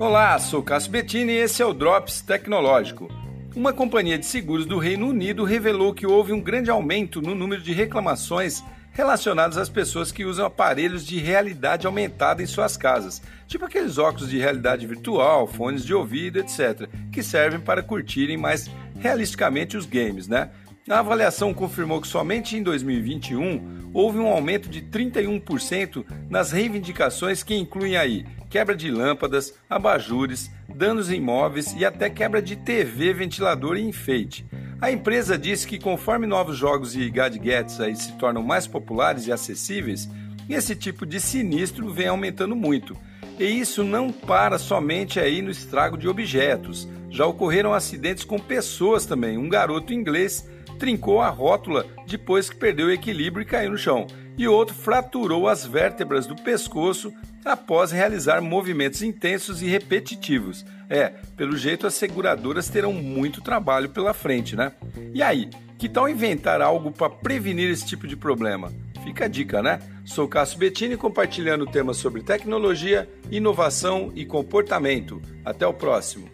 Olá, sou Cássio Bettini e esse é o Drops Tecnológico. Uma companhia de seguros do Reino Unido revelou que houve um grande aumento no número de reclamações relacionadas às pessoas que usam aparelhos de realidade aumentada em suas casas, tipo aqueles óculos de realidade virtual, fones de ouvido, etc., que servem para curtirem mais realisticamente os games, né? A avaliação confirmou que somente em 2021 houve um aumento de 31% nas reivindicações que incluem aí quebra de lâmpadas, abajures, danos em móveis e até quebra de TV, ventilador e enfeite. A empresa disse que conforme novos jogos e gadgets aí se tornam mais populares e acessíveis, esse tipo de sinistro vem aumentando muito. E isso não para somente aí no estrago de objetos. Já ocorreram acidentes com pessoas também. Um garoto inglês trincou a rótula depois que perdeu o equilíbrio e caiu no chão, e outro fraturou as vértebras do pescoço após realizar movimentos intensos e repetitivos. É, pelo jeito as seguradoras terão muito trabalho pela frente, né? E aí, que tal inventar algo para prevenir esse tipo de problema? Fica a dica, né? Sou Cássio Bettini compartilhando temas sobre tecnologia, inovação e comportamento. Até o próximo.